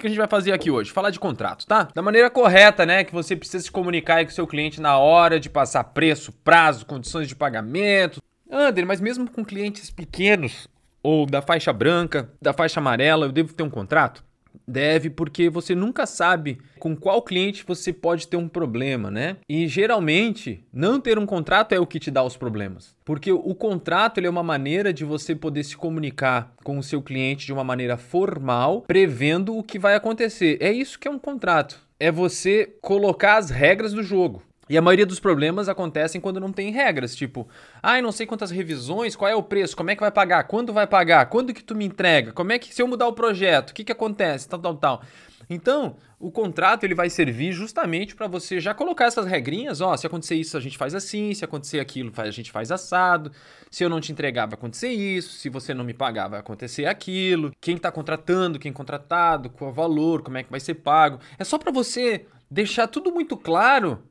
que a gente vai fazer aqui hoje? Falar de contrato, tá? Da maneira correta, né? Que você precisa se comunicar com o seu cliente na hora de passar preço, prazo, condições de pagamento. Ander, mas mesmo com clientes pequenos, ou da faixa branca, da faixa amarela, eu devo ter um contrato? Deve, porque você nunca sabe com qual cliente você pode ter um problema, né? E geralmente, não ter um contrato é o que te dá os problemas. Porque o contrato é uma maneira de você poder se comunicar com o seu cliente de uma maneira formal, prevendo o que vai acontecer. É isso que é um contrato. É você colocar as regras do jogo. E a maioria dos problemas acontecem quando não tem regras, tipo, ai, ah, não sei quantas revisões, qual é o preço, como é que vai pagar, quando vai pagar, quando que tu me entrega, como é que se eu mudar o projeto, o que que acontece, tal, tal, tal. Então, o contrato ele vai servir justamente para você já colocar essas regrinhas, ó, se acontecer isso a gente faz assim, se acontecer aquilo a gente faz assado, se eu não te entregar vai acontecer isso, se você não me pagar vai acontecer aquilo, quem está contratando, quem contratado, qual o valor, como é que vai ser pago. É só para você deixar tudo muito claro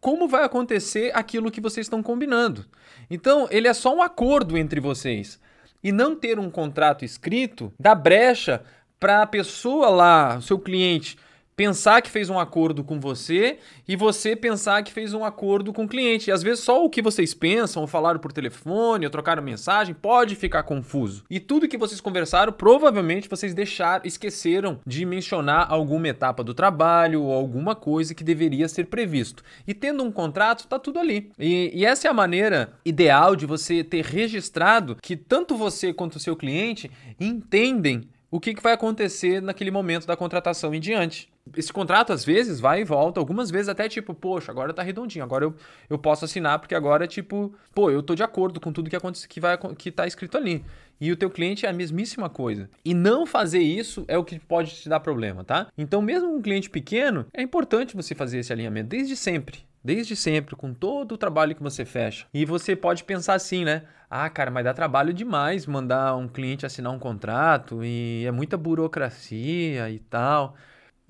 como vai acontecer aquilo que vocês estão combinando. Então, ele é só um acordo entre vocês. E não ter um contrato escrito dá brecha para a pessoa lá, seu cliente, pensar que fez um acordo com você e você pensar que fez um acordo com o cliente. E às vezes só o que vocês pensam, ou falaram por telefone, ou trocaram mensagem, pode ficar confuso. E tudo que vocês conversaram, provavelmente vocês deixaram, esqueceram de mencionar alguma etapa do trabalho ou alguma coisa que deveria ser previsto. E tendo um contrato, tá tudo ali. E, e essa é a maneira ideal de você ter registrado que tanto você quanto o seu cliente entendem o que, que vai acontecer naquele momento da contratação em diante. Esse contrato, às vezes, vai e volta, algumas vezes até tipo, poxa, agora tá redondinho, agora eu, eu posso assinar, porque agora, tipo, pô, eu tô de acordo com tudo que, acontece, que, vai, que tá escrito ali. E o teu cliente é a mesmíssima coisa. E não fazer isso é o que pode te dar problema, tá? Então, mesmo um cliente pequeno, é importante você fazer esse alinhamento desde sempre. Desde sempre, com todo o trabalho que você fecha. E você pode pensar assim, né? Ah, cara, mas dá trabalho demais mandar um cliente assinar um contrato e é muita burocracia e tal.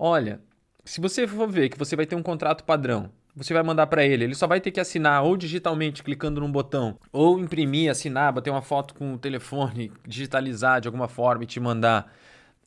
Olha, se você for ver que você vai ter um contrato padrão, você vai mandar para ele, ele só vai ter que assinar ou digitalmente clicando num botão, ou imprimir, assinar, bater uma foto com o telefone, digitalizar de alguma forma e te mandar.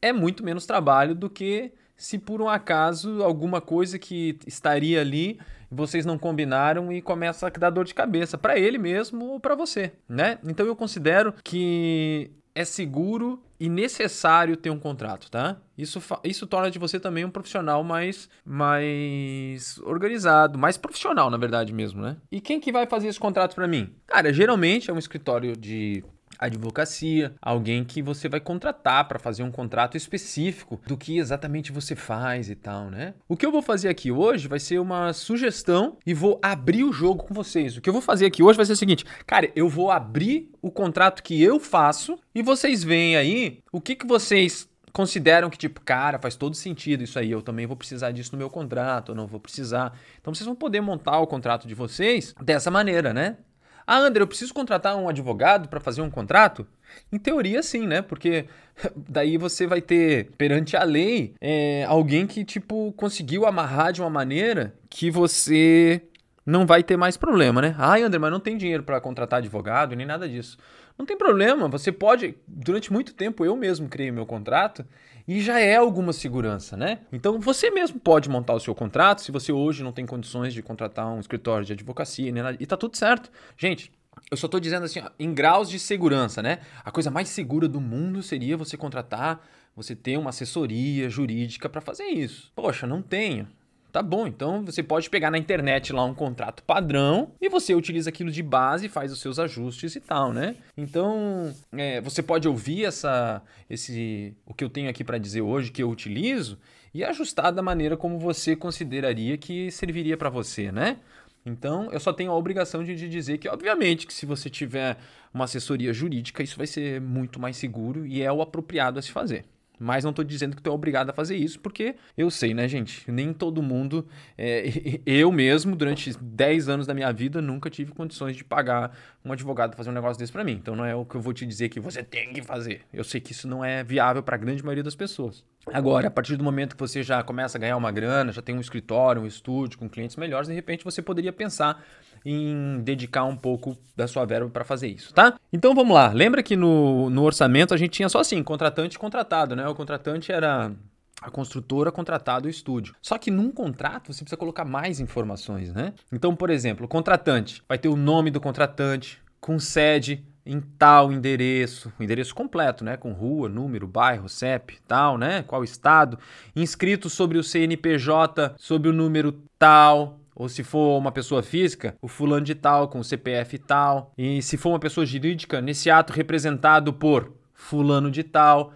É muito menos trabalho do que se por um acaso alguma coisa que estaria ali vocês não combinaram e começa a dar dor de cabeça para ele mesmo ou para você, né? Então eu considero que é seguro e necessário ter um contrato, tá? Isso, isso torna de você também um profissional mais, mais organizado, mais profissional, na verdade mesmo, né? E quem que vai fazer esse contrato para mim? Cara, geralmente é um escritório de advocacia, alguém que você vai contratar para fazer um contrato específico do que exatamente você faz e tal, né? O que eu vou fazer aqui hoje vai ser uma sugestão e vou abrir o jogo com vocês. O que eu vou fazer aqui hoje vai ser o seguinte, cara, eu vou abrir o contrato que eu faço e vocês veem aí o que, que vocês consideram que, tipo, cara, faz todo sentido isso aí, eu também vou precisar disso no meu contrato, eu não vou precisar. Então vocês vão poder montar o contrato de vocês dessa maneira, né? Ah, André, eu preciso contratar um advogado para fazer um contrato? Em teoria, sim, né? Porque daí você vai ter, perante a lei, é, alguém que, tipo, conseguiu amarrar de uma maneira que você não vai ter mais problema, né? Ai, André, mas não tem dinheiro para contratar advogado nem nada disso. Não tem problema, você pode. Durante muito tempo eu mesmo criei meu contrato e já é alguma segurança, né? Então você mesmo pode montar o seu contrato se você hoje não tem condições de contratar um escritório de advocacia né? e tá tudo certo. Gente, eu só estou dizendo assim, ó, em graus de segurança, né? A coisa mais segura do mundo seria você contratar, você ter uma assessoria jurídica para fazer isso. Poxa, não tenho. Tá bom, então você pode pegar na internet lá um contrato padrão e você utiliza aquilo de base, faz os seus ajustes e tal, né? Então é, você pode ouvir essa, esse, o que eu tenho aqui para dizer hoje que eu utilizo e ajustar da maneira como você consideraria que serviria para você, né? Então, eu só tenho a obrigação de, de, dizer que, obviamente, que se você tiver uma assessoria jurídica, isso vai ser muito mais seguro e é o apropriado a se fazer. Mas não estou dizendo que tu é obrigado a fazer isso, porque eu sei, né, gente? Nem todo mundo. É, eu mesmo, durante 10 anos da minha vida, nunca tive condições de pagar um advogado fazer um negócio desse para mim. Então não é o que eu vou te dizer que você tem que fazer. Eu sei que isso não é viável para a grande maioria das pessoas. Agora, a partir do momento que você já começa a ganhar uma grana, já tem um escritório, um estúdio com clientes melhores, de repente você poderia pensar em dedicar um pouco da sua verba para fazer isso, tá? Então vamos lá. Lembra que no, no orçamento a gente tinha só assim, contratante e contratado, né? O contratante era a construtora contratado o estúdio. Só que num contrato você precisa colocar mais informações, né? Então, por exemplo, o contratante vai ter o nome do contratante com sede em tal endereço, endereço completo, né, com rua, número, bairro, CEP, tal, né, qual estado, inscrito sobre o CNPJ, sobre o número tal, ou se for uma pessoa física, o fulano de tal com o CPF tal, e se for uma pessoa jurídica, nesse ato representado por fulano de tal,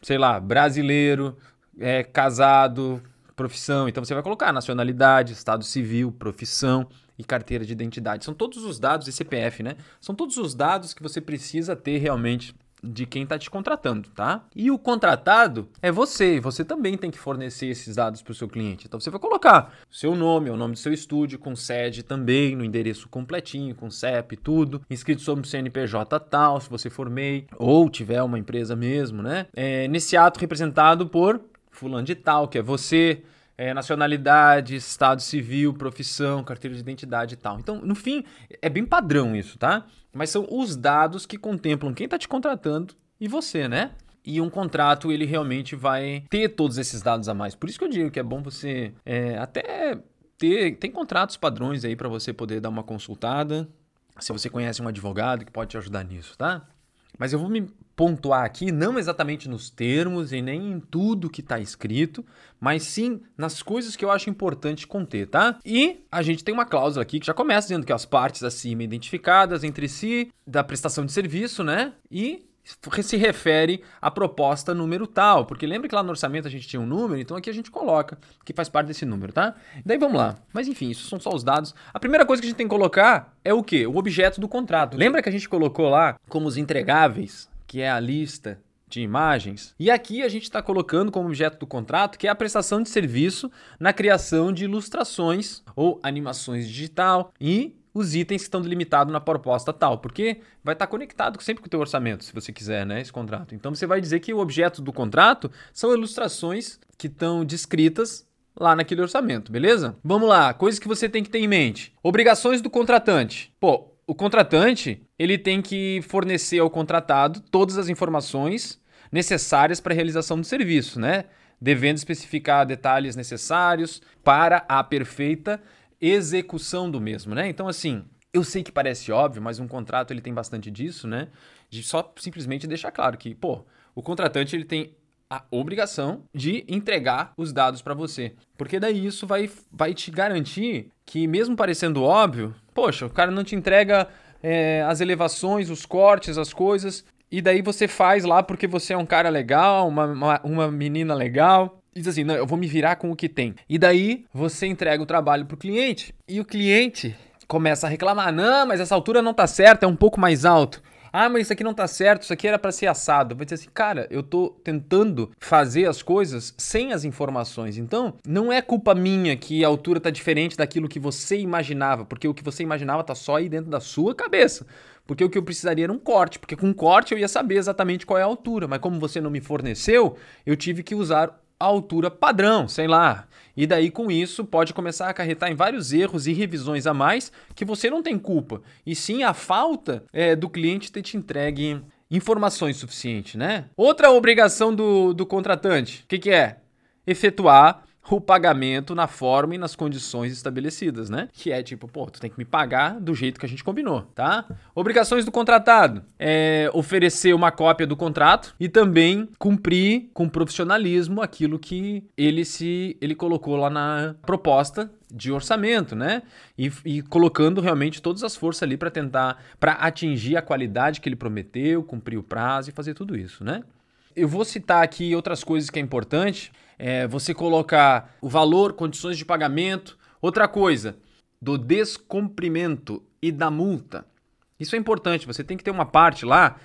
sei lá, brasileiro, é, casado, profissão. Então você vai colocar nacionalidade, estado civil, profissão e carteira de identidade. São todos os dados e CPF, né? São todos os dados que você precisa ter realmente de quem está te contratando, tá? E o contratado é você, você também tem que fornecer esses dados para o seu cliente. Então você vai colocar seu nome, o nome do seu estúdio, com sede também, no endereço completinho, com CEP, tudo, inscrito sobre o CNPJ tal, se você for MEI, ou tiver uma empresa mesmo, né? É, nesse ato representado por fulano de tal, que é você, é, nacionalidade, estado civil, profissão, carteira de identidade e tal. Então, no fim, é bem padrão isso, tá? Mas são os dados que contemplam quem está te contratando e você, né? E um contrato, ele realmente vai ter todos esses dados a mais. Por isso que eu digo que é bom você é, até ter. Tem contratos padrões aí para você poder dar uma consultada. Se você conhece um advogado que pode te ajudar nisso, tá? Mas eu vou me pontuar aqui, não exatamente nos termos e nem em tudo que está escrito, mas sim nas coisas que eu acho importante conter, tá? E a gente tem uma cláusula aqui que já começa dizendo que as partes acima identificadas entre si da prestação de serviço, né? E se refere à proposta número tal, porque lembra que lá no orçamento a gente tinha um número, então aqui a gente coloca que faz parte desse número, tá? Daí vamos lá. Mas enfim, isso são só os dados. A primeira coisa que a gente tem que colocar é o quê? O objeto do contrato. Lembra que a gente colocou lá como os entregáveis, que é a lista de imagens. E aqui a gente está colocando como objeto do contrato que é a prestação de serviço na criação de ilustrações ou animações digital e os itens que estão delimitados na proposta tal, porque vai estar conectado sempre com o teu orçamento, se você quiser, né, esse contrato. Então você vai dizer que o objeto do contrato são ilustrações que estão descritas lá naquele orçamento, beleza? Vamos lá, coisas que você tem que ter em mente. Obrigações do contratante. Pô, o contratante, ele tem que fornecer ao contratado todas as informações necessárias para a realização do serviço, né? Devendo especificar detalhes necessários para a perfeita execução do mesmo, né? Então, assim, eu sei que parece óbvio, mas um contrato ele tem bastante disso, né? De só simplesmente deixar claro que, pô, o contratante ele tem a obrigação de entregar os dados para você. Porque daí isso vai, vai te garantir que, mesmo parecendo óbvio, poxa, o cara não te entrega é, as elevações, os cortes, as coisas, e daí você faz lá porque você é um cara legal, uma, uma, uma menina legal, diz assim, não, eu vou me virar com o que tem. E daí você entrega o trabalho pro cliente e o cliente começa a reclamar, não, mas essa altura não tá certa, é um pouco mais alto. Ah, mas isso aqui não tá certo, isso aqui era para ser assado. Vai dizer assim, cara, eu tô tentando fazer as coisas sem as informações. Então, não é culpa minha que a altura tá diferente daquilo que você imaginava, porque o que você imaginava tá só aí dentro da sua cabeça. Porque o que eu precisaria era um corte, porque com corte eu ia saber exatamente qual é a altura, mas como você não me forneceu, eu tive que usar a altura padrão, sei lá. E daí com isso pode começar a acarretar em vários erros e revisões a mais que você não tem culpa. E sim a falta é, do cliente ter te entregue informações suficientes, né? Outra obrigação do, do contratante, o que, que é? Efetuar o pagamento na forma e nas condições estabelecidas, né? Que é tipo, pô, tu tem que me pagar do jeito que a gente combinou, tá? Obrigações do contratado: é oferecer uma cópia do contrato e também cumprir com profissionalismo aquilo que ele se ele colocou lá na proposta de orçamento, né? E, e colocando realmente todas as forças ali para tentar para atingir a qualidade que ele prometeu, cumprir o prazo e fazer tudo isso, né? Eu vou citar aqui outras coisas que é importante. É, você colocar o valor, condições de pagamento. Outra coisa, do descumprimento e da multa. Isso é importante. Você tem que ter uma parte lá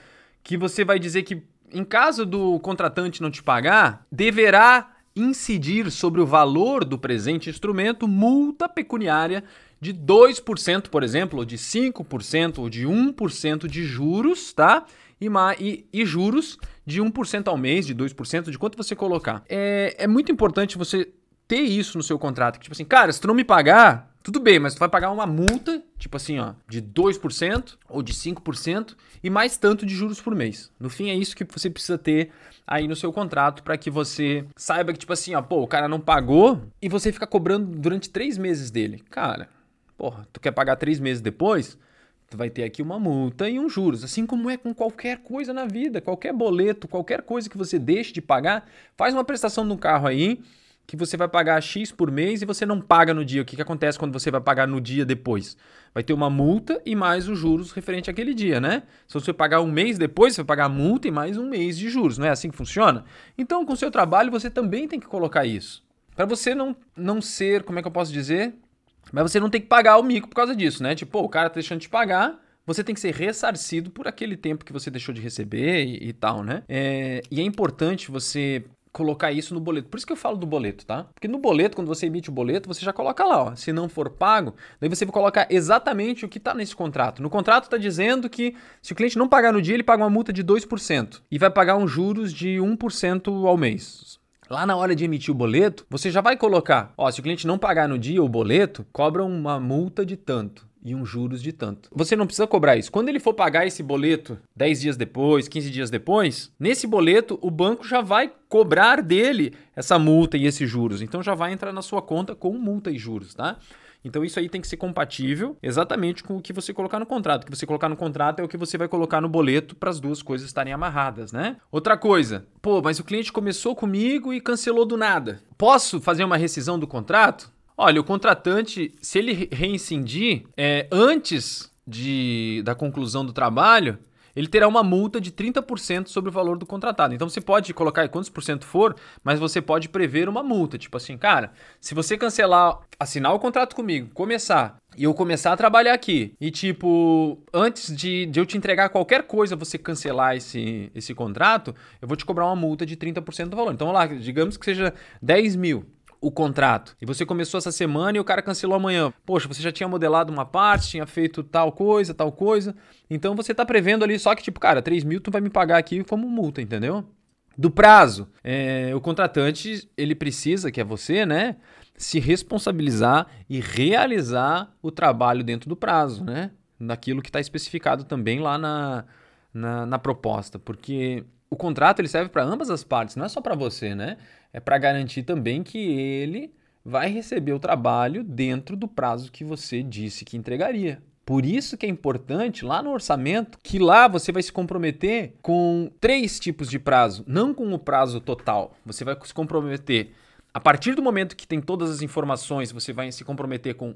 que você vai dizer que, em caso do contratante não te pagar, deverá incidir sobre o valor do presente instrumento multa pecuniária de 2%, por exemplo, ou de 5%, ou de 1% de juros, tá? E, e, e juros de 1% ao mês, de 2%, de quanto você colocar. É, é muito importante você ter isso no seu contrato. Tipo assim, cara, se tu não me pagar, Tudo bem, mas tu vai pagar uma multa, tipo assim, ó, de 2% ou de 5% e mais tanto de juros por mês. No fim, é isso que você precisa ter aí no seu contrato para que você saiba que, tipo assim, ó, pô, o cara não pagou e você fica cobrando durante três meses dele. Cara, porra, tu quer pagar três meses depois? Tu vai ter aqui uma multa e um juros, assim como é com qualquer coisa na vida, qualquer boleto, qualquer coisa que você deixe de pagar, faz uma prestação no carro aí que você vai pagar X por mês e você não paga no dia. O que, que acontece quando você vai pagar no dia depois? Vai ter uma multa e mais os juros referente àquele dia, né? Se você pagar um mês depois, você vai pagar a multa e mais um mês de juros. Não é assim que funciona? Então, com o seu trabalho, você também tem que colocar isso. Para você não, não ser, como é que eu posso dizer? Mas você não tem que pagar o mico por causa disso, né? Tipo, o cara tá deixando de pagar, você tem que ser ressarcido por aquele tempo que você deixou de receber e, e tal, né? É, e é importante você colocar isso no boleto. Por isso que eu falo do boleto, tá? Porque no boleto, quando você emite o boleto, você já coloca lá, ó. Se não for pago, daí você vai colocar exatamente o que está nesse contrato. No contrato está dizendo que se o cliente não pagar no dia, ele paga uma multa de 2% e vai pagar uns juros de 1% ao mês. Lá na hora de emitir o boleto, você já vai colocar, ó, se o cliente não pagar no dia o boleto, cobra uma multa de tanto e um juros de tanto. Você não precisa cobrar isso. Quando ele for pagar esse boleto 10 dias depois, 15 dias depois, nesse boleto o banco já vai cobrar dele essa multa e esses juros. Então já vai entrar na sua conta com multa e juros, tá? Então isso aí tem que ser compatível exatamente com o que você colocar no contrato. O que você colocar no contrato é o que você vai colocar no boleto para as duas coisas estarem amarradas, né? Outra coisa, pô, mas o cliente começou comigo e cancelou do nada. Posso fazer uma rescisão do contrato? Olha, o contratante, se ele reincindir é, antes de, da conclusão do trabalho, ele terá uma multa de 30% sobre o valor do contratado. Então você pode colocar quantos por cento for, mas você pode prever uma multa. Tipo assim, cara, se você cancelar, assinar o contrato comigo, começar e eu começar a trabalhar aqui, e tipo, antes de, de eu te entregar qualquer coisa, você cancelar esse, esse contrato, eu vou te cobrar uma multa de 30% do valor. Então, lá, digamos que seja 10 mil o contrato e você começou essa semana e o cara cancelou amanhã. Poxa, você já tinha modelado uma parte, tinha feito tal coisa, tal coisa. Então você está prevendo ali só que, tipo, cara, 3 mil tu vai me pagar aqui como multa, entendeu? Do prazo, é, o contratante ele precisa, que é você, né, se responsabilizar e realizar o trabalho dentro do prazo, né? Daquilo que está especificado também lá na, na, na proposta, porque o contrato ele serve para ambas as partes, não é só para você, né? É para garantir também que ele vai receber o trabalho dentro do prazo que você disse que entregaria. Por isso que é importante lá no orçamento que lá você vai se comprometer com três tipos de prazo, não com o prazo total. Você vai se comprometer a partir do momento que tem todas as informações, você vai se comprometer com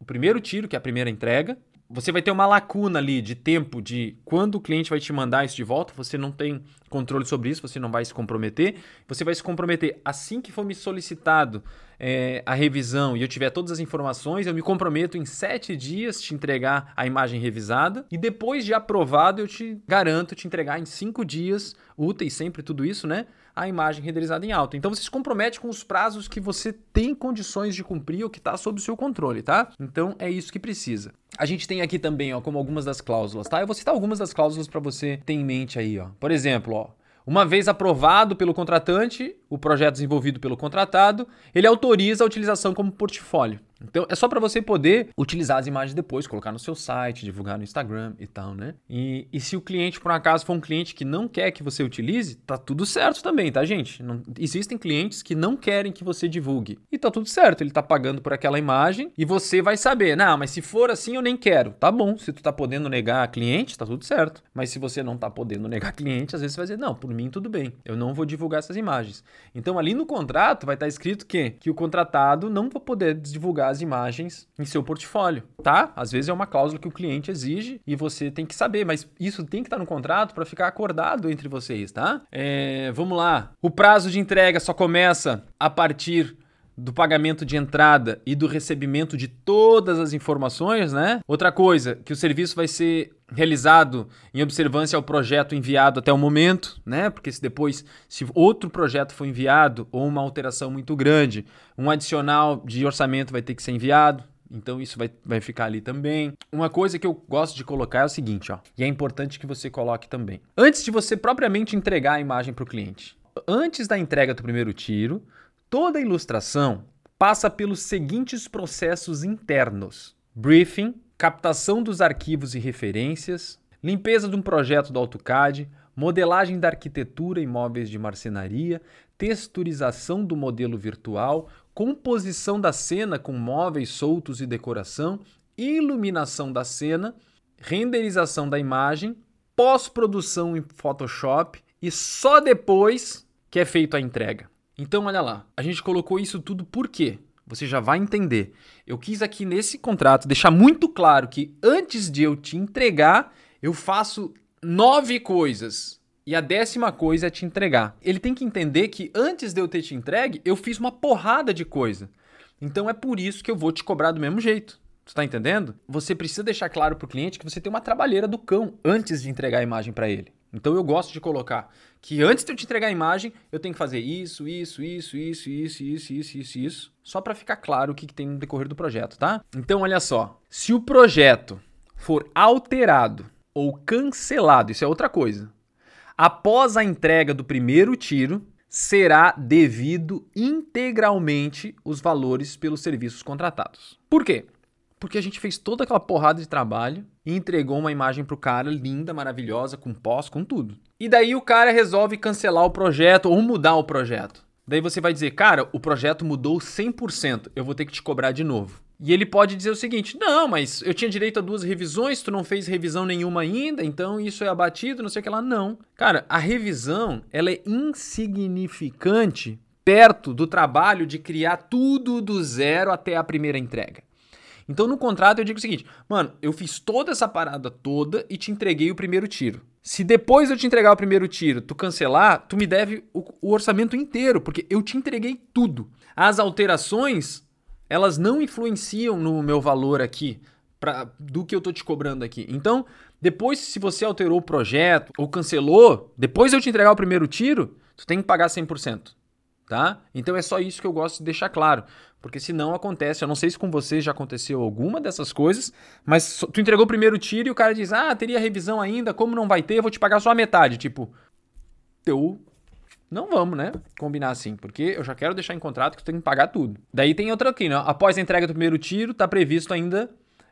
o primeiro tiro, que é a primeira entrega, você vai ter uma lacuna ali de tempo de quando o cliente vai te mandar isso de volta, você não tem controle sobre isso, você não vai se comprometer. Você vai se comprometer assim que for me solicitado é, a revisão e eu tiver todas as informações, eu me comprometo em sete dias te entregar a imagem revisada e depois de aprovado eu te garanto te entregar em cinco dias úteis, sempre tudo isso, né? A imagem renderizada em alta. Então você se compromete com os prazos que você tem condições de cumprir ou que está sob o seu controle, tá? Então é isso que precisa. A gente tem aqui também, ó, como algumas das cláusulas, tá? Eu vou citar algumas das cláusulas para você ter em mente aí, ó. Por exemplo, ó, uma vez aprovado pelo contratante, o projeto desenvolvido pelo contratado, ele autoriza a utilização como portfólio. Então é só para você poder utilizar as imagens depois, colocar no seu site, divulgar no Instagram e tal, né? E, e se o cliente, por um acaso, for um cliente que não quer que você utilize, tá tudo certo também, tá, gente? Não, existem clientes que não querem que você divulgue. E tá tudo certo, ele tá pagando por aquela imagem e você vai saber, não, mas se for assim eu nem quero. Tá bom, se tu tá podendo negar cliente, tá tudo certo. Mas se você não tá podendo negar cliente, às vezes você vai dizer, não, por mim tudo bem, eu não vou divulgar essas imagens. Então ali no contrato vai estar tá escrito que, que o contratado não vai poder divulgar as imagens em seu portfólio, tá? Às vezes é uma cláusula que o cliente exige e você tem que saber, mas isso tem que estar no contrato para ficar acordado entre vocês, tá? É, vamos lá. O prazo de entrega só começa a partir do pagamento de entrada e do recebimento de todas as informações, né? Outra coisa, que o serviço vai ser realizado em observância ao projeto enviado até o momento, né? Porque se depois, se outro projeto for enviado ou uma alteração muito grande, um adicional de orçamento vai ter que ser enviado. Então isso vai, vai ficar ali também. Uma coisa que eu gosto de colocar é o seguinte, ó, e é importante que você coloque também. Antes de você propriamente entregar a imagem para o cliente, antes da entrega do primeiro tiro, toda ilustração passa pelos seguintes processos internos: briefing, captação dos arquivos e referências, limpeza de um projeto do AutoCAD, modelagem da arquitetura em móveis de marcenaria, texturização do modelo virtual, composição da cena com móveis soltos e decoração, iluminação da cena, renderização da imagem, pós-produção em Photoshop e só depois que é feita a entrega. Então, olha lá, a gente colocou isso tudo por quê? Você já vai entender. Eu quis aqui nesse contrato deixar muito claro que antes de eu te entregar, eu faço nove coisas. E a décima coisa é te entregar. Ele tem que entender que antes de eu ter te entregue, eu fiz uma porrada de coisa. Então é por isso que eu vou te cobrar do mesmo jeito. Tu tá entendendo? Você precisa deixar claro pro cliente que você tem uma trabalheira do cão antes de entregar a imagem para ele. Então eu gosto de colocar que antes de eu te entregar a imagem, eu tenho que fazer isso, isso, isso, isso, isso, isso, isso, isso, isso, só para ficar claro o que, que tem no decorrer do projeto, tá? Então olha só, se o projeto for alterado ou cancelado, isso é outra coisa. Após a entrega do primeiro tiro, será devido integralmente os valores pelos serviços contratados. Por quê? Porque a gente fez toda aquela porrada de trabalho e entregou uma imagem pro cara linda, maravilhosa, com pós, com tudo. E daí o cara resolve cancelar o projeto ou mudar o projeto. Daí você vai dizer, cara, o projeto mudou 100%, eu vou ter que te cobrar de novo. E ele pode dizer o seguinte: não, mas eu tinha direito a duas revisões, tu não fez revisão nenhuma ainda, então isso é abatido, não sei o que lá. Não. Cara, a revisão ela é insignificante perto do trabalho de criar tudo do zero até a primeira entrega. Então no contrato eu digo o seguinte, mano, eu fiz toda essa parada toda e te entreguei o primeiro tiro. Se depois eu te entregar o primeiro tiro, tu cancelar, tu me deve o, o orçamento inteiro, porque eu te entreguei tudo. As alterações, elas não influenciam no meu valor aqui, pra, do que eu tô te cobrando aqui. Então, depois, se você alterou o projeto ou cancelou, depois de eu te entregar o primeiro tiro, tu tem que pagar 100% tá? Então é só isso que eu gosto de deixar claro, porque senão acontece, eu não sei se com você já aconteceu alguma dessas coisas, mas tu entregou o primeiro tiro e o cara diz: "Ah, teria revisão ainda, como não vai ter, eu vou te pagar só a metade", tipo, eu não vamos, né? Combinar assim, porque eu já quero deixar em contrato que tu tem que pagar tudo. Daí tem outra aqui, né? Após a entrega do primeiro tiro, tá previsto ainda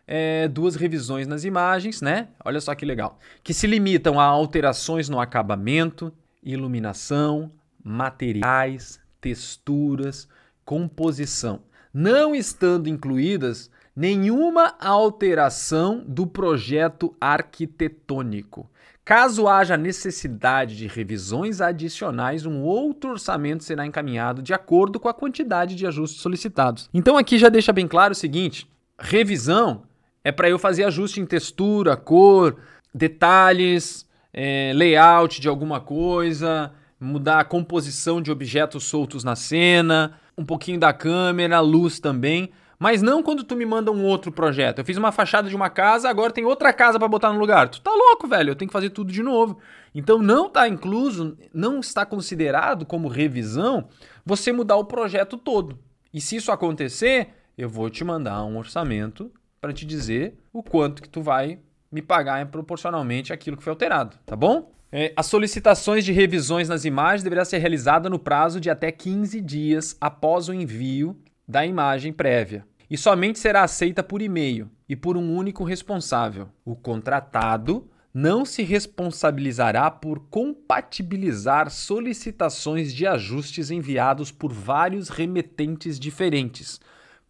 é, duas revisões nas imagens, né? Olha só que legal. Que se limitam a alterações no acabamento, iluminação, materiais, texturas, composição, não estando incluídas nenhuma alteração do projeto arquitetônico. Caso haja necessidade de revisões adicionais, um outro orçamento será encaminhado de acordo com a quantidade de ajustes solicitados. Então aqui já deixa bem claro o seguinte: revisão é para eu fazer ajuste em textura, cor, detalhes, é, layout de alguma coisa, mudar a composição de objetos soltos na cena, um pouquinho da câmera, luz também. Mas não quando tu me manda um outro projeto. Eu fiz uma fachada de uma casa, agora tem outra casa para botar no lugar. Tu tá louco, velho? Eu tenho que fazer tudo de novo. Então não tá incluso, não está considerado como revisão você mudar o projeto todo. E se isso acontecer, eu vou te mandar um orçamento para te dizer o quanto que tu vai me pagar proporcionalmente aquilo que foi alterado, tá bom? É, as solicitações de revisões nas imagens deverão ser realizadas no prazo de até 15 dias após o envio da imagem prévia e somente será aceita por e-mail e por um único responsável. O contratado não se responsabilizará por compatibilizar solicitações de ajustes enviados por vários remetentes diferentes,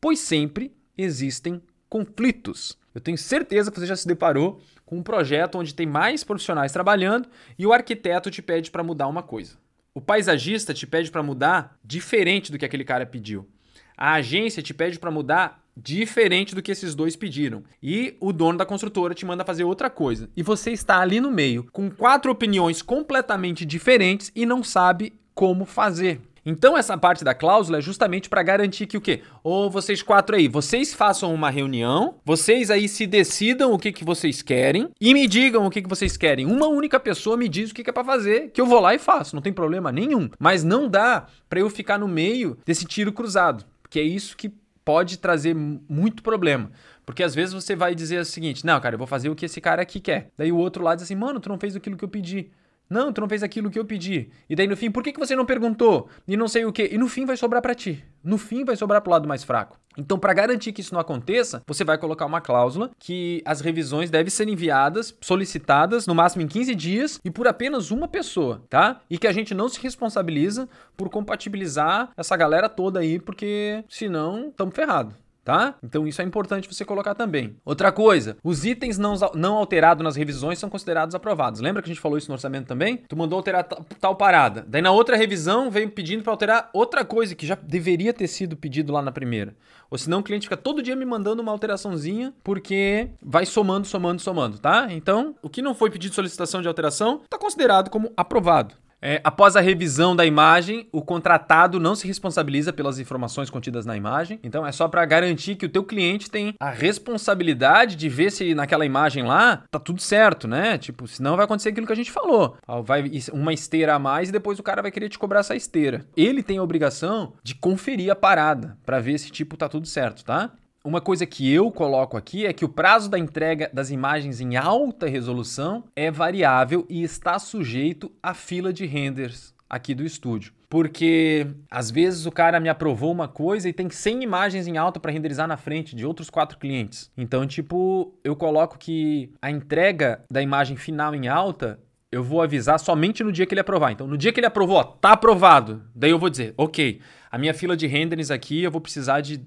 pois sempre existem conflitos. Eu tenho certeza que você já se deparou com um projeto onde tem mais profissionais trabalhando e o arquiteto te pede para mudar uma coisa. O paisagista te pede para mudar diferente do que aquele cara pediu. A agência te pede para mudar diferente do que esses dois pediram. E o dono da construtora te manda fazer outra coisa. E você está ali no meio, com quatro opiniões completamente diferentes e não sabe como fazer. Então essa parte da cláusula é justamente para garantir que o quê? Ou vocês quatro aí, vocês façam uma reunião, vocês aí se decidam o que, que vocês querem e me digam o que, que vocês querem. Uma única pessoa me diz o que, que é para fazer, que eu vou lá e faço, não tem problema nenhum. Mas não dá para eu ficar no meio desse tiro cruzado, que é isso que pode trazer muito problema. Porque às vezes você vai dizer o seguinte: não, cara, eu vou fazer o que esse cara aqui quer. Daí o outro lado diz assim, mano, tu não fez aquilo que eu pedi. Não, tu não fez aquilo que eu pedi. E daí no fim, por que, que você não perguntou? E não sei o quê. E no fim vai sobrar para ti. No fim vai sobrar pro lado mais fraco. Então, para garantir que isso não aconteça, você vai colocar uma cláusula que as revisões devem ser enviadas, solicitadas, no máximo em 15 dias e por apenas uma pessoa, tá? E que a gente não se responsabiliza por compatibilizar essa galera toda aí, porque senão estamos ferrados tá? Então isso é importante você colocar também. Outra coisa, os itens não, não alterados nas revisões são considerados aprovados. Lembra que a gente falou isso no orçamento também? Tu mandou alterar tal parada. Daí na outra revisão veio pedindo para alterar outra coisa que já deveria ter sido pedido lá na primeira. Ou senão o cliente fica todo dia me mandando uma alteraçãozinha porque vai somando, somando, somando, tá? Então, o que não foi pedido solicitação de alteração está considerado como aprovado. É, após a revisão da imagem, o contratado não se responsabiliza pelas informações contidas na imagem. Então é só para garantir que o teu cliente tem a responsabilidade de ver se naquela imagem lá tá tudo certo, né? Tipo, senão vai acontecer aquilo que a gente falou. Vai uma esteira a mais e depois o cara vai querer te cobrar essa esteira. Ele tem a obrigação de conferir a parada para ver se tipo tá tudo certo, tá? Uma coisa que eu coloco aqui é que o prazo da entrega das imagens em alta resolução é variável e está sujeito à fila de renders aqui do estúdio. Porque às vezes o cara me aprovou uma coisa e tem 100 imagens em alta para renderizar na frente de outros quatro clientes. Então, tipo, eu coloco que a entrega da imagem final em alta eu vou avisar somente no dia que ele aprovar. Então, no dia que ele aprovou, ó, tá aprovado. Daí eu vou dizer, ok, a minha fila de renderings aqui eu vou precisar de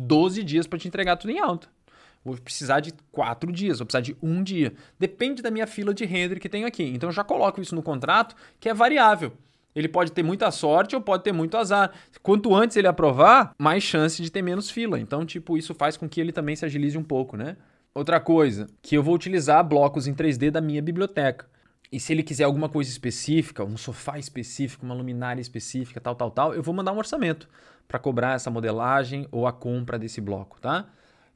12 dias para te entregar tudo em alta. Vou precisar de 4 dias, vou precisar de um dia. Depende da minha fila de render que tenho aqui. Então eu já coloco isso no contrato, que é variável. Ele pode ter muita sorte ou pode ter muito azar. Quanto antes ele aprovar, mais chance de ter menos fila. Então, tipo, isso faz com que ele também se agilize um pouco, né? Outra coisa, que eu vou utilizar blocos em 3D da minha biblioteca. E se ele quiser alguma coisa específica, um sofá específico, uma luminária específica, tal, tal, tal, eu vou mandar um orçamento para cobrar essa modelagem ou a compra desse bloco, tá?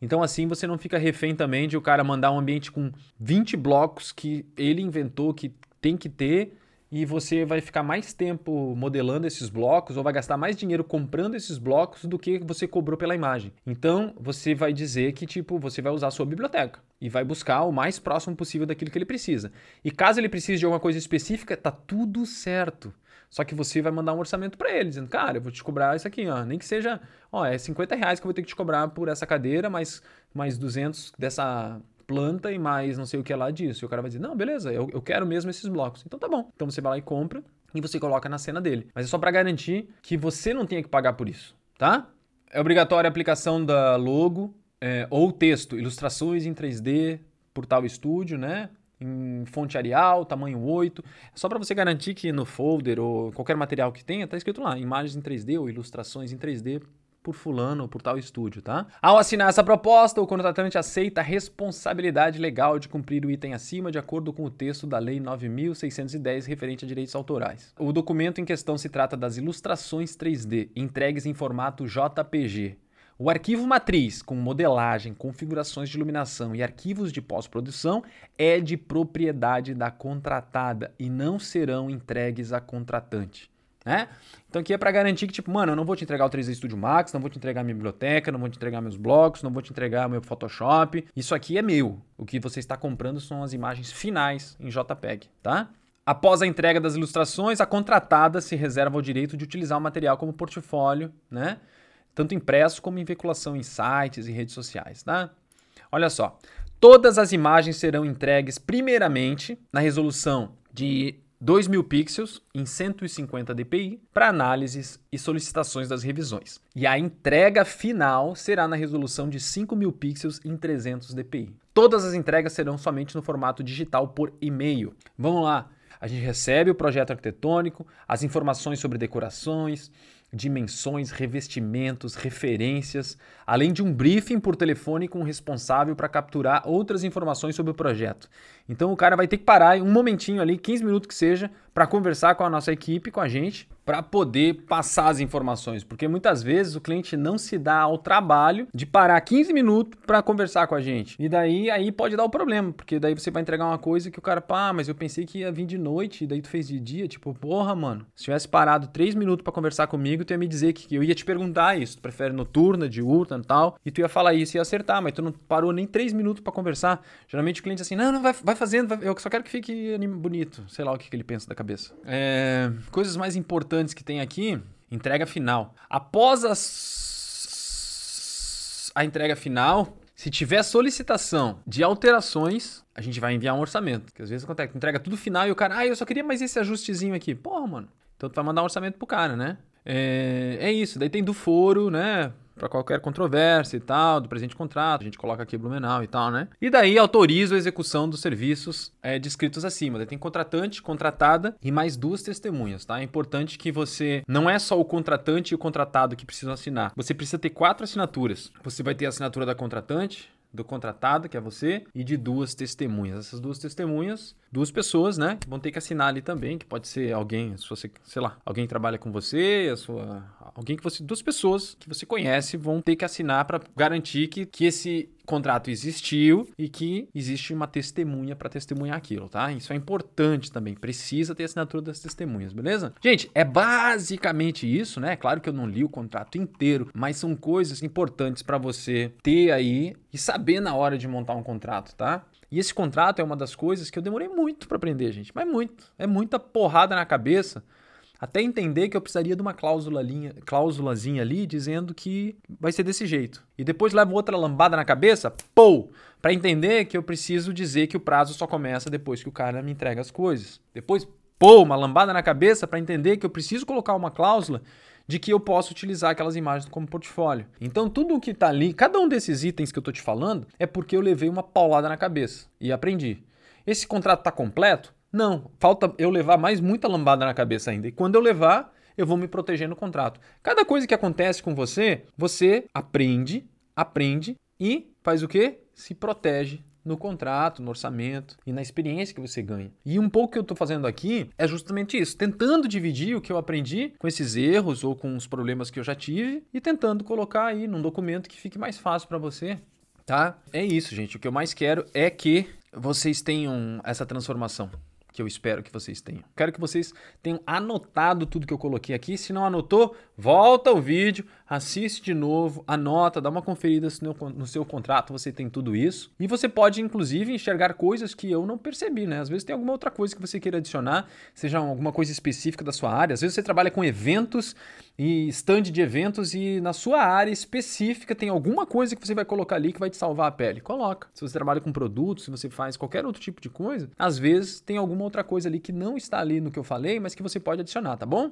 Então assim você não fica refém também de o cara mandar um ambiente com 20 blocos que ele inventou que tem que ter e você vai ficar mais tempo modelando esses blocos ou vai gastar mais dinheiro comprando esses blocos do que você cobrou pela imagem. Então, você vai dizer que tipo, você vai usar a sua biblioteca e vai buscar o mais próximo possível daquilo que ele precisa. E caso ele precise de alguma coisa específica, tá tudo certo. Só que você vai mandar um orçamento para ele, dizendo, cara, eu vou te cobrar isso aqui, ó. Nem que seja, ó, é 50 reais que eu vou ter que te cobrar por essa cadeira, mais, mais 200 dessa planta e mais não sei o que lá disso. E o cara vai dizer, não, beleza, eu, eu quero mesmo esses blocos. Então tá bom. Então você vai lá e compra e você coloca na cena dele. Mas é só para garantir que você não tenha que pagar por isso, tá? É obrigatória a aplicação da logo é, ou texto, ilustrações em 3D por tal estúdio, né? Em fonte Arial, tamanho 8. É só para você garantir que no folder ou qualquer material que tenha, está escrito lá, imagens em 3D ou ilustrações em 3D por fulano ou por tal estúdio, tá? Ao assinar essa proposta, o contratante aceita a responsabilidade legal de cumprir o item acima de acordo com o texto da Lei 9610 referente a direitos autorais. O documento em questão se trata das ilustrações 3D entregues em formato JPG, o arquivo matriz, com modelagem, configurações de iluminação e arquivos de pós-produção, é de propriedade da contratada e não serão entregues à contratante. Né? Então aqui é para garantir que, tipo, mano, eu não vou te entregar o 3D Studio Max, não vou te entregar minha biblioteca, não vou te entregar meus blocos, não vou te entregar meu Photoshop. Isso aqui é meu. O que você está comprando são as imagens finais em JPEG, tá? Após a entrega das ilustrações, a contratada se reserva o direito de utilizar o material como portfólio, né? Tanto impresso como em veiculação em sites e redes sociais, tá? Olha só, todas as imagens serão entregues primeiramente na resolução de 2.000 pixels em 150 dpi para análises e solicitações das revisões. E a entrega final será na resolução de 5.000 pixels em 300 dpi. Todas as entregas serão somente no formato digital por e-mail. Vamos lá, a gente recebe o projeto arquitetônico, as informações sobre decorações, dimensões, revestimentos, referências, além de um briefing por telefone com o responsável para capturar outras informações sobre o projeto. Então o cara vai ter que parar um momentinho ali, 15 minutos que seja, para conversar com a nossa equipe, com a gente, para poder passar as informações, porque muitas vezes o cliente não se dá ao trabalho de parar 15 minutos para conversar com a gente. E daí aí pode dar o problema, porque daí você vai entregar uma coisa que o cara, pá, mas eu pensei que ia vir de noite, e daí tu fez de dia, tipo, porra, mano. Se tivesse parado 3 minutos para conversar comigo, tu ia me dizer que eu ia te perguntar isso, tu prefere noturna, diurna e tal, e tu ia falar isso e ia acertar, mas tu não parou nem 3 minutos para conversar. Geralmente o cliente assim, não, não, vai, vai fazendo, vai, eu só quero que fique bonito, sei lá o que, que ele pensa da cabeça. É, coisas mais importantes que tem aqui, entrega final. Após as... a entrega final, se tiver solicitação de alterações, a gente vai enviar um orçamento. Que às vezes acontece, entrega tudo final e o cara, ah, eu só queria mais esse ajustezinho aqui. Porra, mano. Então tu vai mandar um orçamento pro cara, né? É, é isso. Daí tem do foro, né? Para qualquer controvérsia e tal, do presente contrato, a gente coloca aqui Blumenau e tal, né? E daí autoriza a execução dos serviços é, descritos acima. Daí tem contratante, contratada e mais duas testemunhas, tá? É importante que você não é só o contratante e o contratado que precisam assinar. Você precisa ter quatro assinaturas. Você vai ter a assinatura da contratante, do contratado, que é você, e de duas testemunhas. Essas duas testemunhas, duas pessoas, né, vão ter que assinar ali também, que pode ser alguém, se você, sei lá, alguém trabalha com você, a sua, alguém que você, duas pessoas que você conhece vão ter que assinar para garantir que, que esse contrato existiu e que existe uma testemunha para testemunhar aquilo, tá? Isso é importante também. Precisa ter assinatura das testemunhas, beleza? Gente, é basicamente isso, né? Claro que eu não li o contrato inteiro, mas são coisas importantes para você ter aí e saber na hora de montar um contrato, tá? E esse contrato é uma das coisas que eu demorei muito para aprender, gente. Mas muito. É muita porrada na cabeça até entender que eu precisaria de uma cláusula linha, cláusulazinha ali dizendo que vai ser desse jeito. E depois levo outra lambada na cabeça, pou, para entender que eu preciso dizer que o prazo só começa depois que o cara me entrega as coisas. Depois, pou, uma lambada na cabeça para entender que eu preciso colocar uma cláusula de que eu posso utilizar aquelas imagens como portfólio. Então, tudo o que está ali, cada um desses itens que eu estou te falando, é porque eu levei uma paulada na cabeça e aprendi. Esse contrato está completo? Não, falta eu levar mais muita lambada na cabeça ainda. E quando eu levar, eu vou me proteger no contrato. Cada coisa que acontece com você, você aprende, aprende e faz o quê? Se protege no contrato, no orçamento e na experiência que você ganha. E um pouco que eu estou fazendo aqui é justamente isso, tentando dividir o que eu aprendi com esses erros ou com os problemas que eu já tive e tentando colocar aí num documento que fique mais fácil para você, tá? É isso, gente. O que eu mais quero é que vocês tenham essa transformação que eu espero que vocês tenham. Quero que vocês tenham anotado tudo que eu coloquei aqui. Se não anotou, volta o vídeo, assiste de novo, anota, dá uma conferida no seu contrato, você tem tudo isso. E você pode, inclusive, enxergar coisas que eu não percebi, né? Às vezes tem alguma outra coisa que você queira adicionar, seja alguma coisa específica da sua área. Às vezes você trabalha com eventos e stand de eventos e na sua área específica tem alguma coisa que você vai colocar ali que vai te salvar a pele. Coloca. Se você trabalha com produtos, se você faz qualquer outro tipo de coisa, às vezes tem alguma outra coisa ali que não está ali no que eu falei, mas que você pode adicionar, tá bom?